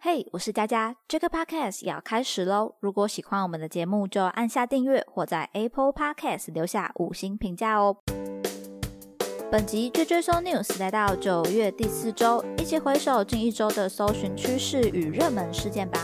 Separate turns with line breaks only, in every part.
嘿，我是佳佳，这个 podcast 要开始喽！如果喜欢我们的节目，就按下订阅或在 Apple Podcast 留下五星评价哦。本集追追搜 news 来到九月第四周，一起回首近一周的搜寻趋势与热门事件吧。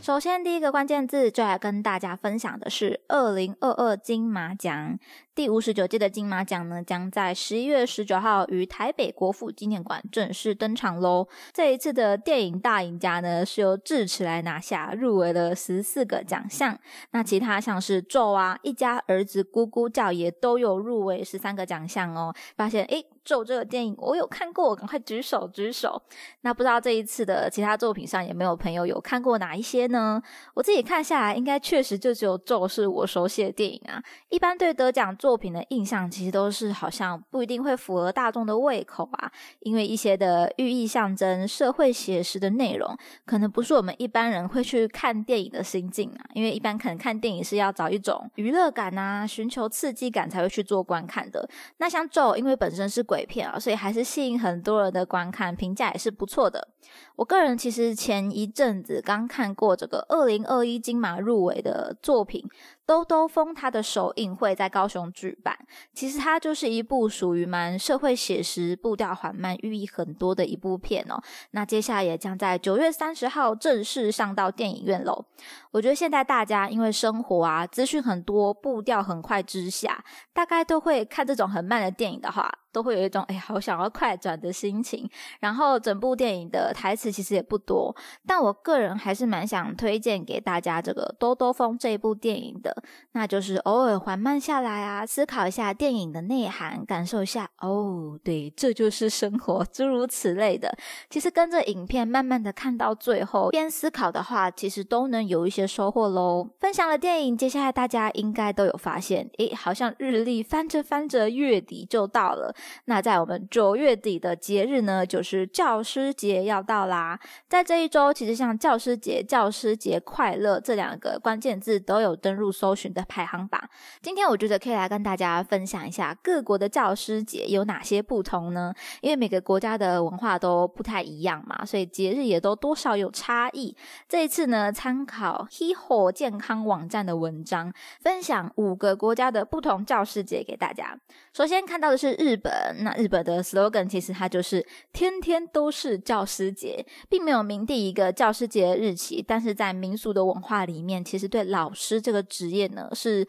首先，第一个关键字就来跟大家分享的是二零二二金马奖。第五十九届的金马奖呢，将在十一月十九号于台北国父纪念馆正式登场喽。这一次的电影大赢家呢，是由智齿来拿下，入围了十四个奖项。那其他像是咒啊，一家儿子、咕咕叫也都有入围十三个奖项哦。发现诶，咒这个电影我有看过，赶快举手举手。那不知道这一次的其他作品上有没有朋友有看过哪一些呢？我自己看下来，应该确实就只有咒是我熟悉的电影啊。一般对得奖作作品的印象，其实都是好像不一定会符合大众的胃口啊，因为一些的寓意象征、社会写实的内容，可能不是我们一般人会去看电影的心境啊。因为一般可能看电影是要找一种娱乐感啊，寻求刺激感才会去做观看的。那像咒，因为本身是鬼片啊，所以还是吸引很多人的观看，评价也是不错的。我个人其实前一阵子刚看过这个二零二一金马入围的作品。兜兜风，它的首映会在高雄举办。其实它就是一部属于蛮社会写实、步调缓慢、寓意很多的一部片哦。那接下来也将在九月三十号正式上到电影院喽。我觉得现在大家因为生活啊，资讯很多，步调很快之下，大概都会看这种很慢的电影的话。都会有一种哎，好想要快转的心情。然后整部电影的台词其实也不多，但我个人还是蛮想推荐给大家这个《兜兜风》这一部电影的。那就是偶尔缓慢下来啊，思考一下电影的内涵，感受一下哦，对，这就是生活，诸如此类的。其实跟着影片慢慢的看到最后，边思考的话，其实都能有一些收获喽。分享了电影，接下来大家应该都有发现，诶，好像日历翻着翻着，月底就到了。那在我们九月底的节日呢，就是教师节要到啦。在这一周，其实像教师节、教师节快乐这两个关键字都有登入搜寻的排行榜。今天我觉得可以来跟大家分享一下各国的教师节有哪些不同呢？因为每个国家的文化都不太一样嘛，所以节日也都多少有差异。这一次呢，参考 Heho 健康网站的文章，分享五个国家的不同教师节给大家。首先看到的是日本。那日本的 slogan 其实它就是天天都是教师节，并没有明定一个教师节日期，但是在民俗的文化里面，其实对老师这个职业呢是。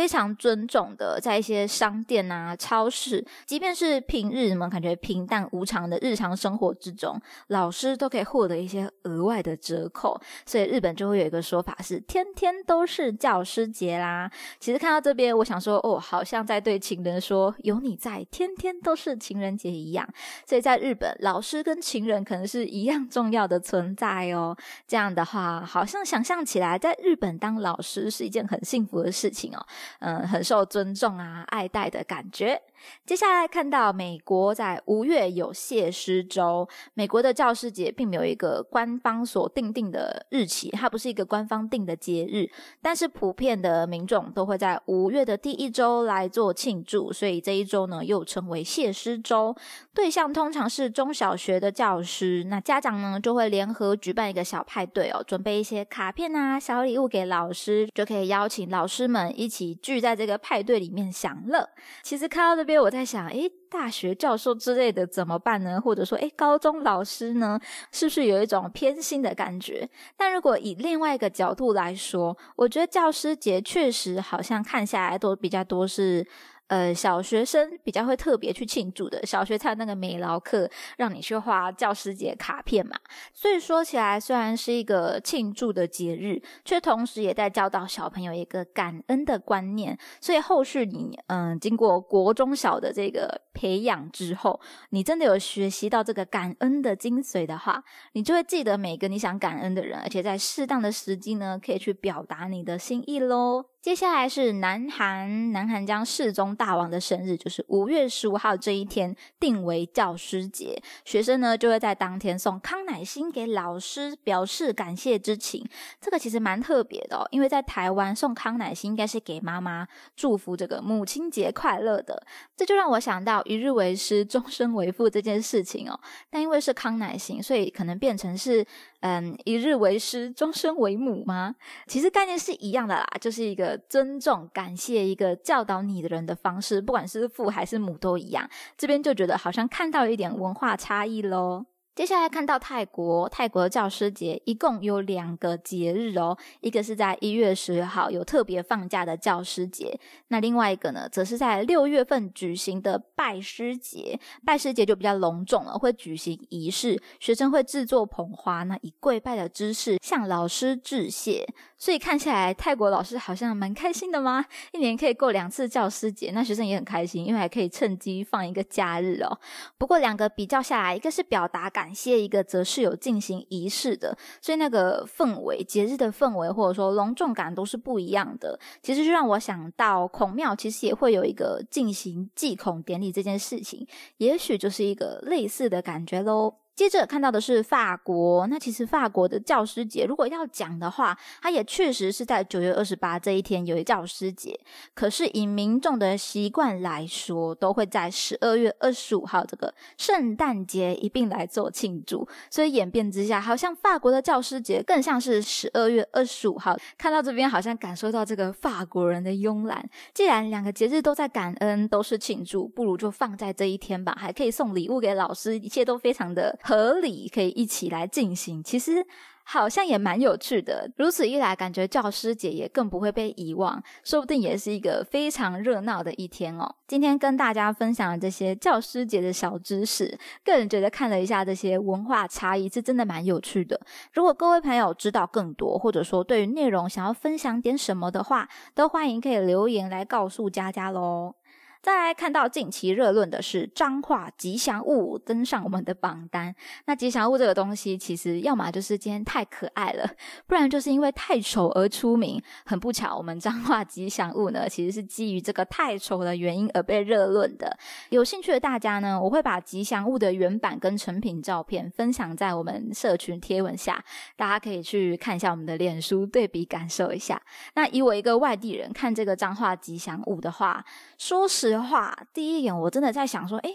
非常尊重的，在一些商店啊、超市，即便是平日们感觉平淡无常的日常生活之中，老师都可以获得一些额外的折扣。所以日本就会有一个说法是“天天都是教师节啦”。其实看到这边，我想说，哦，好像在对情人说“有你在，天天都是情人节”一样。所以在日本，老师跟情人可能是一样重要的存在哦。这样的话，好像想象起来，在日本当老师是一件很幸福的事情哦。嗯，很受尊重啊，爱戴的感觉。接下来看到美国在五月有谢师周，美国的教师节并没有一个官方所定定的日期，它不是一个官方定的节日，但是普遍的民众都会在五月的第一周来做庆祝，所以这一周呢又称为谢师周。对象通常是中小学的教师，那家长呢就会联合举办一个小派对哦，准备一些卡片啊、小礼物给老师，就可以邀请老师们一起聚在这个派对里面享乐。其实看到这边我在想，诶，大学教授之类的怎么办呢？或者说，诶，高中老师呢，是不是有一种偏心的感觉？但如果以另外一个角度来说，我觉得教师节确实好像看下来都比较多是。呃，小学生比较会特别去庆祝的，小学才有那个美劳课，让你去画教师节卡片嘛。所以说起来，虽然是一个庆祝的节日，却同时也在教导小朋友一个感恩的观念。所以后续你，嗯，经过国中小的这个培养之后，你真的有学习到这个感恩的精髓的话，你就会记得每个你想感恩的人，而且在适当的时机呢，可以去表达你的心意喽。接下来是南韩，南韩将世宗大王的生日，就是五月十五号这一天定为教师节，学生呢就会在当天送康乃馨给老师，表示感谢之情。这个其实蛮特别的哦，因为在台湾送康乃馨应该是给妈妈祝福这个母亲节快乐的，这就让我想到一日为师，终身为父这件事情哦。但因为是康乃馨，所以可能变成是。嗯，一日为师，终身为母吗？其实概念是一样的啦，就是一个尊重、感谢一个教导你的人的方式，不管是父还是母都一样。这边就觉得好像看到一点文化差异喽。接下来看到泰国，泰国的教师节一共有两个节日哦，一个是在一月十号有特别放假的教师节，那另外一个呢，则是在六月份举行的拜师节。拜师节就比较隆重了，会举行仪式，学生会制作捧花，那以跪拜的姿势向老师致谢。所以看起来泰国老师好像蛮开心的吗？一年可以过两次教师节，那学生也很开心，因为还可以趁机放一个假日哦。不过两个比较下来，一个是表达感。感谢一个则是有进行仪式的，所以那个氛围、节日的氛围或者说隆重感都是不一样的。其实就让我想到孔庙其实也会有一个进行祭孔典礼这件事情，也许就是一个类似的感觉喽。接着看到的是法国，那其实法国的教师节，如果要讲的话，它也确实是在九月二十八这一天有一教师节。可是以民众的习惯来说，都会在十二月二十五号这个圣诞节一并来做庆祝。所以演变之下，好像法国的教师节更像是十二月二十五号。看到这边，好像感受到这个法国人的慵懒。既然两个节日都在感恩，都是庆祝，不如就放在这一天吧，还可以送礼物给老师，一切都非常的。合理可以一起来进行，其实好像也蛮有趣的。如此一来，感觉教师节也更不会被遗忘，说不定也是一个非常热闹的一天哦。今天跟大家分享这些教师节的小知识，个人觉得看了一下这些文化差异，是真的蛮有趣的。如果各位朋友知道更多，或者说对于内容想要分享点什么的话，都欢迎可以留言来告诉佳佳喽。再来看到近期热论的是彰化吉祥物登上我们的榜单。那吉祥物这个东西，其实要么就是今天太可爱了，不然就是因为太丑而出名。很不巧，我们彰化吉祥物呢，其实是基于这个太丑的原因而被热论的。有兴趣的大家呢，我会把吉祥物的原版跟成品照片分享在我们社群贴文下，大家可以去看一下我们的脸书对比感受一下。那以我一个外地人看这个彰化吉祥物的话，说实。的话，第一眼我真的在想说，哎。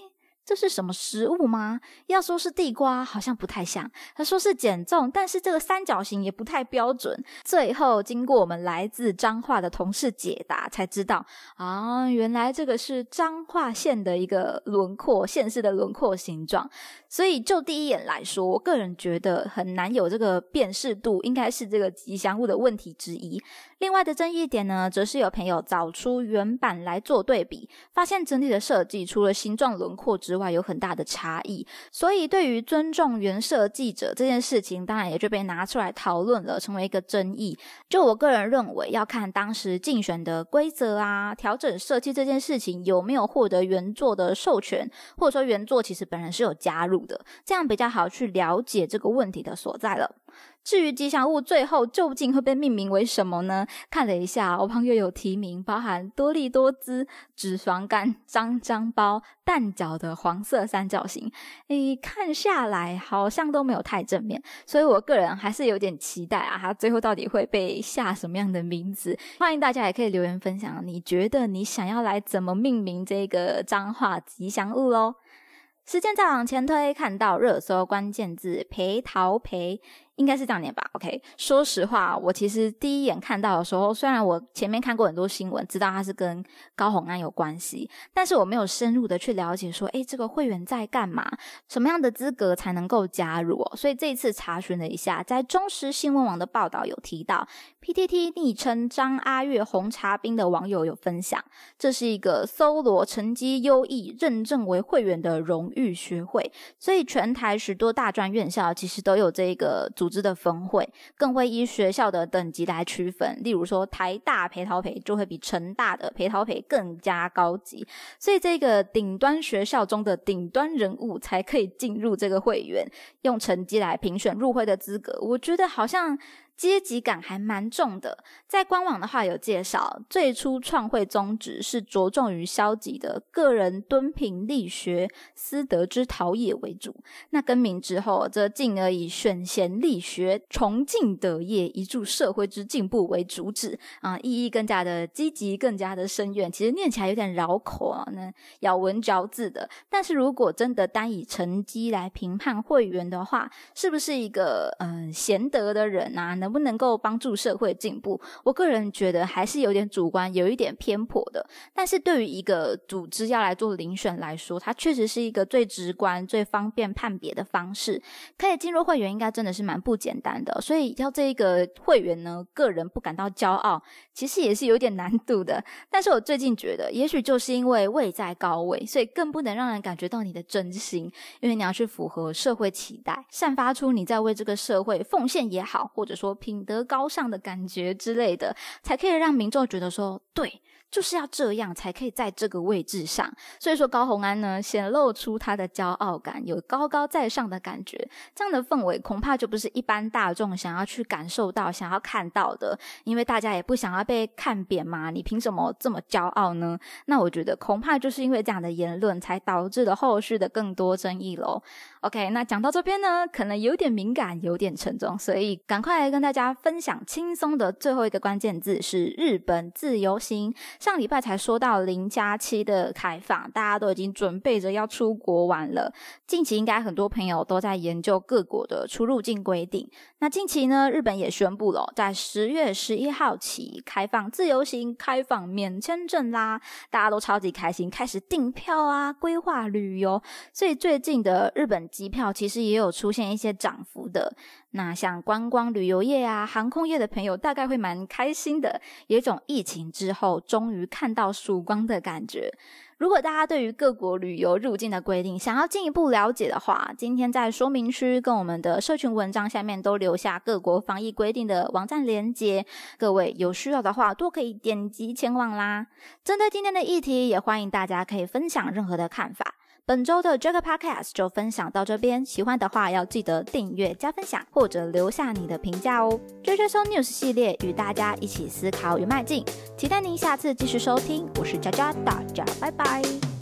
这是什么食物吗？要说是地瓜，好像不太像。他说是减重，但是这个三角形也不太标准。最后经过我们来自彰化的同事解答，才知道啊，原来这个是彰化县的一个轮廓，县市的轮廓形状。所以就第一眼来说，我个人觉得很难有这个辨识度，应该是这个吉祥物的问题之一。另外的争议点呢，则是有朋友找出原版来做对比，发现整体的设计除了形状轮廓之外有很大的差异，所以对于尊重原设计者这件事情，当然也就被拿出来讨论了，成为一个争议。就我个人认为，要看当时竞选的规则啊，调整设计这件事情有没有获得原作的授权，或者说原作其实本人是有加入的，这样比较好去了解这个问题的所在了。至于吉祥物最后究竟会被命名为什么呢？看了一下，我朋友有提名，包含多利多姿、脂肪肝、张张包、蛋饺的黄色三角形。诶，看下来好像都没有太正面，所以我个人还是有点期待啊，它最后到底会被下什么样的名字？欢迎大家也可以留言分享，你觉得你想要来怎么命名这个脏话吉祥物喽？时间再往前推，看到热搜关键字“陪逃陪”。应该是这样念吧，OK。说实话，我其实第一眼看到的时候，虽然我前面看过很多新闻，知道它是跟高红安有关系，但是我没有深入的去了解说，诶，这个会员在干嘛？什么样的资格才能够加入？哦所以这一次查询了一下，在中时新闻网的报道有提到，PTT 昵称张阿月红茶冰的网友有分享，这是一个搜罗成绩优异认证为会员的荣誉学会，所以全台许多大专院校其实都有这个组组织的分会，更会依学校的等级来区分。例如说，台大陪陶培就会比成大的陪陶培更加高级，所以这个顶端学校中的顶端人物才可以进入这个会员，用成绩来评选入会的资格。我觉得好像。阶级感还蛮重的。在官网的话有介绍，最初创会宗旨是着重于消极的个人敦品力学、私德之陶冶为主。那更名之后，则进而以选贤力学、崇敬德业、以助社会之进步为主旨啊，意义更加的积极，更加的深远。其实念起来有点绕口啊，那咬文嚼字的。但是如果真的单以成绩来评判会员的话，是不是一个嗯贤德的人啊？能不能够帮助社会进步？我个人觉得还是有点主观，有一点偏颇的。但是对于一个组织要来做遴选来说，它确实是一个最直观、最方便判别的方式。可以进入会员，应该真的是蛮不简单的。所以要这一个会员呢，个人不感到骄傲，其实也是有点难度的。但是我最近觉得，也许就是因为位在高位，所以更不能让人感觉到你的真心，因为你要去符合社会期待，散发出你在为这个社会奉献也好，或者说品德高尚的感觉之类的，才可以让民众觉得说对。就是要这样才可以在这个位置上，所以说高红安呢显露出他的骄傲感，有高高在上的感觉，这样的氛围恐怕就不是一般大众想要去感受到、想要看到的，因为大家也不想要被看扁嘛，你凭什么这么骄傲呢？那我觉得恐怕就是因为这样的言论，才导致了后续的更多争议喽。OK，那讲到这边呢，可能有点敏感，有点沉重，所以赶快来跟大家分享轻松的最后一个关键字是日本自由行。上礼拜才说到零加七的开放，大家都已经准备着要出国玩了。近期应该很多朋友都在研究各国的出入境规定。那近期呢，日本也宣布了，在十月十一号起开放自由行，开放免签证啦，大家都超级开心，开始订票啊，规划旅游。所以最近的日本机票其实也有出现一些涨幅的。那像观光旅游业啊、航空业的朋友，大概会蛮开心的，有一种疫情之后终于于看到曙光的感觉。如果大家对于各国旅游入境的规定想要进一步了解的话，今天在说明区跟我们的社群文章下面都留下各国防疫规定的网站链接，各位有需要的话都可以点击前往啦。针对今天的议题，也欢迎大家可以分享任何的看法。本周的 Jack Podcast 就分享到这边，喜欢的话要记得订阅、加分享或者留下你的评价哦。追追搜 News 系列与大家一起思考与迈进，期待您下次继续收听。我是佳佳，大家拜拜。